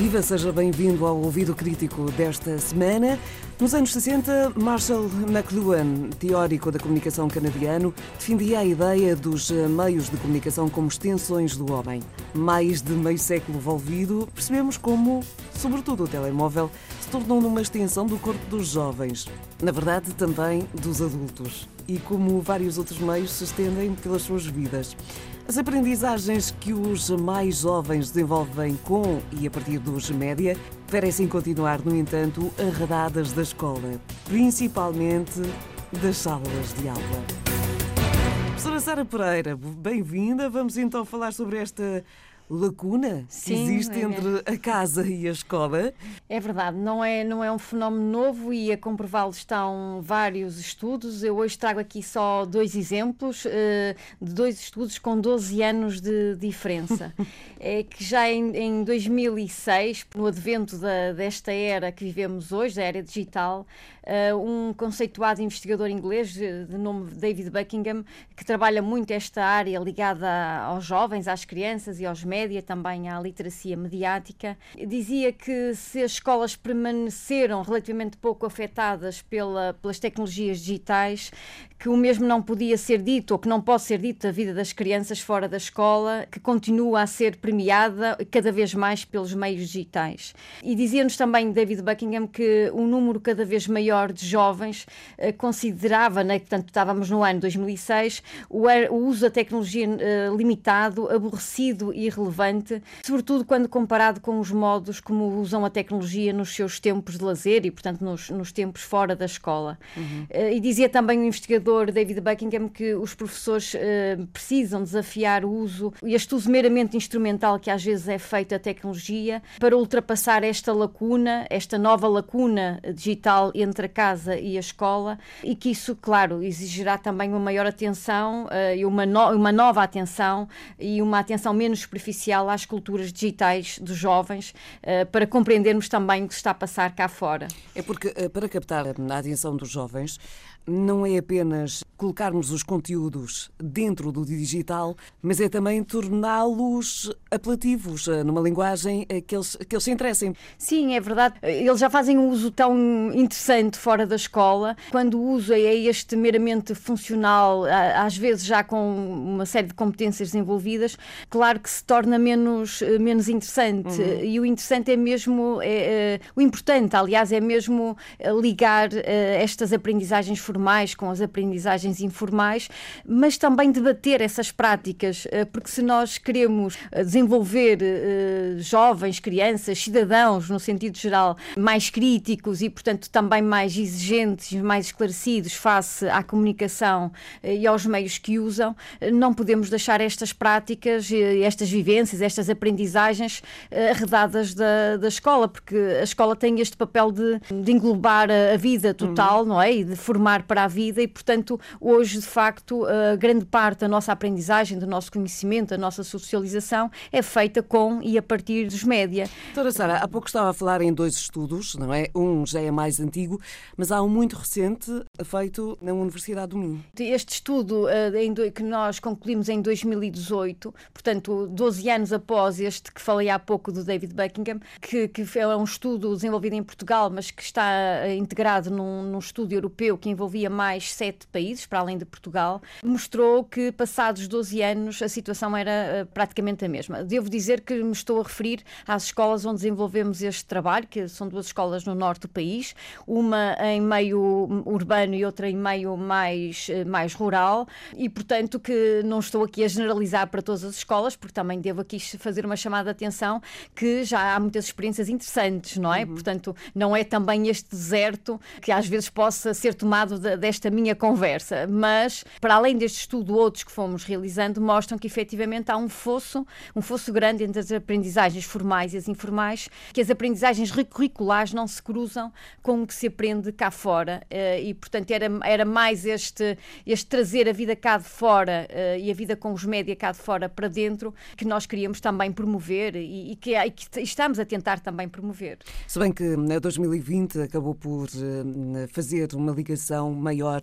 Viva, seja bem-vindo ao ouvido crítico desta semana. Nos anos 60, Marshall McLuhan, teórico da comunicação canadiano, defendia a ideia dos meios de comunicação como extensões do homem. Mais de meio século envolvido, percebemos como, sobretudo o telemóvel, se tornou numa extensão do corpo dos jovens. Na verdade, também dos adultos. E como vários outros meios se estendem pelas suas vidas. As aprendizagens que os mais jovens desenvolvem com e a partir dos média parecem continuar, no entanto, arredadas da escola, principalmente das salas de aula. Professora Sara Pereira, bem-vinda. Vamos então falar sobre esta lacuna Sim, que existe é entre a casa e a escola. É verdade, não é, não é um fenómeno novo e a comprová-lo estão vários estudos. Eu hoje trago aqui só dois exemplos uh, de dois estudos com 12 anos de diferença. é que já em, em 2006, no advento da, desta era que vivemos hoje, da era digital, uh, um conceituado investigador inglês de, nome David Buckingham, que trabalha muito esta área ligada aos jovens, às crianças e aos média, também à literacia mediática, dizia que se as escolas permaneceram relativamente pouco afetadas pela, pelas tecnologias digitais, que o mesmo não podia ser dito ou que não pode ser dito da vida das crianças fora da escola, que continua a ser premiada cada vez mais pelos meios digitais. E dizia-nos também David Buckingham que um número cada vez maior de jovens eh, considerava, né, portanto estávamos no ano 2006, o, o uso da tecnologia eh, limitado, aborrecido e irrelevante, sobretudo quando comparado com os modos como usam a tecnologia nos seus tempos de lazer e, portanto, nos, nos tempos fora da escola. Uhum. Eh, e dizia também o investigador David Buckingham que os professores uh, precisam desafiar o uso, este uso meramente instrumental que às vezes é feito a tecnologia, para ultrapassar esta lacuna, esta nova lacuna digital entre a casa e a escola, e que isso, claro, exigirá também uma maior atenção uh, e uma, no uma nova atenção e uma atenção menos superficial às culturas digitais dos jovens, uh, para compreendermos também o que se está a passar cá fora. É porque, para captar a atenção dos jovens, não é apenas colocarmos os conteúdos dentro do digital, mas é também torná-los apelativos, eh, numa linguagem que eles, que eles se interessem. Sim, é verdade. Eles já fazem um uso tão interessante fora da escola. Quando o uso é este meramente funcional, às vezes já com uma série de competências desenvolvidas, claro que se torna menos, eh, menos interessante. Uhum. E o interessante é mesmo, é, é, o importante, aliás, é mesmo ligar estas aprendizagens formais com as aprendizagens informais, mas também debater essas práticas, eh, porque se nós queremos eh, desenvolver eh, jovens, crianças, cidadãos, no sentido geral, mais críticos e, portanto, também mais exigentes, mais esclarecidos face à comunicação e aos meios que usam, não podemos deixar estas práticas, estas vivências, estas aprendizagens arredadas da, da escola, porque a escola tem este papel de, de englobar a, vida total, uhum. não é? E de formar para a vida e, portanto, hoje, de facto, a grande parte da nossa aprendizagem, do nosso conhecimento, da nossa socialização é feita com e a partir dos média. Doutora Sara, há pouco estava a falar em dois estudos, não é? Um já é mais antigo, mas há um muito recente feito na Universidade do Minho. Este estudo uh, que nós concluímos em 2018, portanto, 12 anos após este que falei há pouco do David Buckingham, que, que é um estudo desenvolvido em Portugal, mas que está uh, integrado num, num estudo europeu que envolve envolvia mais sete países, para além de Portugal, mostrou que, passados 12 anos, a situação era uh, praticamente a mesma. Devo dizer que me estou a referir às escolas onde desenvolvemos este trabalho, que são duas escolas no norte do país, uma em meio urbano e outra em meio mais, uh, mais rural, e, portanto, que não estou aqui a generalizar para todas as escolas, porque também devo aqui fazer uma chamada de atenção que já há muitas experiências interessantes, não é? Uhum. Portanto, não é também este deserto que às vezes possa ser tomado desta minha conversa, mas para além deste estudo, outros que fomos realizando mostram que efetivamente há um fosso, um fosso grande entre as aprendizagens formais e as informais, que as aprendizagens curriculares não se cruzam com o que se aprende cá fora eh, e, portanto, era, era mais este, este trazer a vida cá de fora eh, e a vida com os média cá de fora para dentro que nós queríamos também promover e, e, que, e que estamos a tentar também promover. Se bem que 2020 acabou por eh, fazer uma ligação maior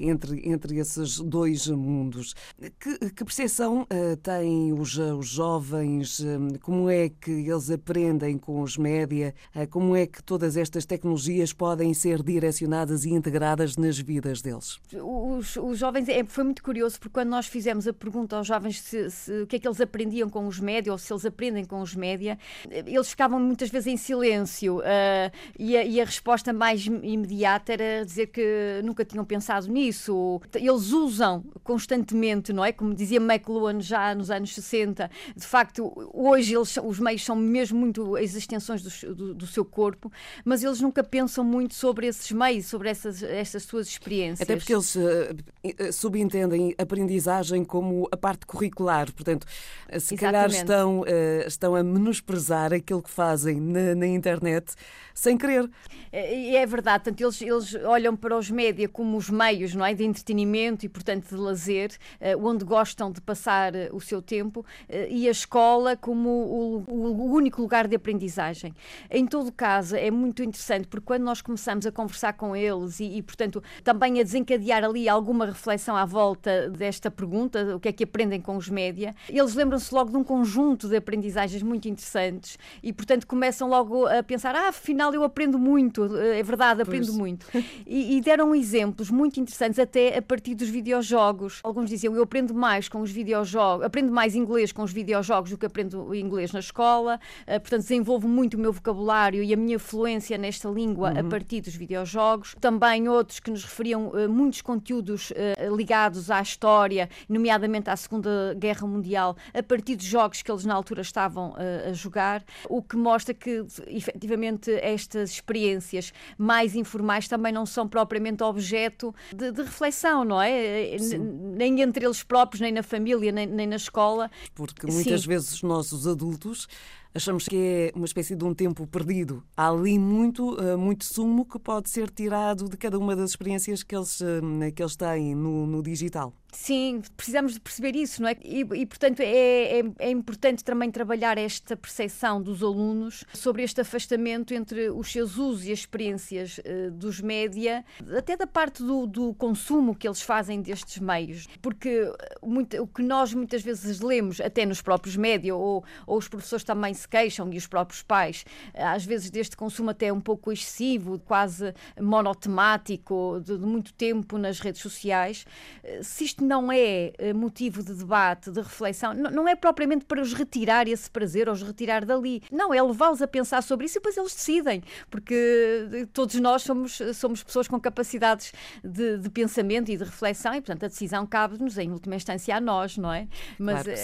entre, entre esses dois mundos. Que, que percepção têm os, os jovens? Como é que eles aprendem com os média? Como é que todas estas tecnologias podem ser direcionadas e integradas nas vidas deles? Os, os jovens, é, foi muito curioso porque quando nós fizemos a pergunta aos jovens se, se, o que é que eles aprendiam com os média ou se eles aprendem com os média, eles ficavam muitas vezes em silêncio uh, e, a, e, a, resposta mais imediata era dizer que nunca tinham pensado nisso. Eles usam constantemente, não é? Como dizia McLuhan já nos anos 60, de facto, hoje eles, os meios são mesmo muito as extensões do, do, do seu corpo, mas eles nunca pensam muito sobre esses meios, sobre essas, essas suas experiências. Até porque eles uh, subentendem aprendizagem como a parte curricular, portanto, se Exatamente. calhar estão, uh, estão a menosprezar aquilo que fazem na, na internet sem querer. É, é verdade, portanto, eles, eles olham para os média como os meios não é, de entretenimento e, portanto, de lazer, uh, onde gostam de passar uh, o seu tempo, uh, e a escola como o, o, único lugar de aprendizagem. Em todo caso, é muito interessante, porque quando nós começamos a conversar com eles e, e portanto, também a desencadear ali alguma reflexão à volta desta pergunta, o que é que aprendem com os média, eles lembram-se logo de um conjunto de aprendizagens muito interessantes e, portanto, começam logo a pensar: ah, afinal eu aprendo muito, é verdade, aprendo pois. muito. E, e, deram exemplos muito interessantes até a partir dos videojogos. Alguns diziam: eu aprendo mais com os videojogos, aprendo mais inglês com os videojogos do que aprendo inglês na escola, uh, portanto, desenvolvo muito o meu vocabulário e a minha fluência nesta língua uhum. a partir dos videojogos. Também outros que nos referiam uh, muitos conteúdos uh, ligados à história, nomeadamente à Segunda Guerra Mundial, a partir dos jogos que eles na altura estavam a jogar, o que mostra que efetivamente estas experiências mais informais também não são propriamente objeto de, de reflexão, não é? Nem entre eles próprios, nem na família, nem, nem na escola. Porque muitas Sim. vezes nós, os adultos, achamos que é uma espécie de um tempo perdido. Há ali muito, eh, muito sumo que pode ser tirado de cada uma das experiências que eles, eh, que eles têm no, no digital. Sim, precisamos de perceber isso, não é? E, e portanto, é, é, é, importante também trabalhar esta percepção dos alunos sobre este afastamento entre os seus usos e as experiências uh, dos média, até da parte do, do, consumo que eles fazem destes meios. Porque muito, o que nós muitas vezes lemos, até nos próprios média, ou, ou os professores também se queixam, e os próprios pais, às vezes deste consumo até um pouco excessivo, quase monotemático, de, de muito tempo nas redes sociais, eh, se isto não é eh, motivo de debate, de reflexão, não é propriamente para os retirar esse prazer ou os retirar dali. Não, é levá-los a pensar sobre isso e depois eles decidem, porque eh, todos nós somos, somos pessoas com capacidades de, de pensamento e de reflexão e, portanto, a decisão cabe-nos, em última instância, a nós, não é? Mas, claro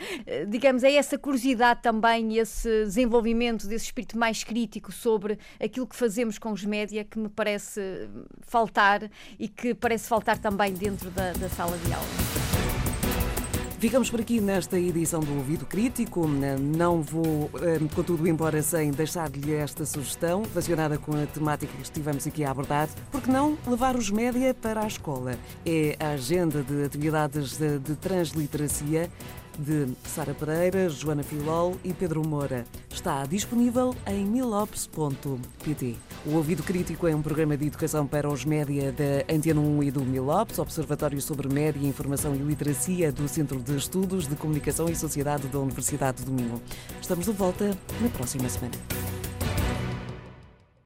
digamos, é essa curiosidade também esse desenvolvimento desse espírito mais crítico sobre aquilo que fazemos com os média que me parece faltar e que parece faltar também dentro da, da sala de aula. Ficamos por aqui nesta edição do Ouvido Crítico. Não vou, eh, contudo, embora sem deixar-lhe esta sugestão relacionada com a temática que estivemos aqui a abordar. Porque não levar os média para a escola? É a agenda de atividades de, de transliteracia de Sara Pereira, Joana Filol e Pedro Moura. Está disponível em milops.pt. O Ouvido Crítico é um programa de educação para os média da Antena 1 e do Milops, Observatório sobre Média, Informação e Literacia do Centro de Estudos de Comunicação e Sociedade da Universidade do Minho. Estamos de volta na próxima semana.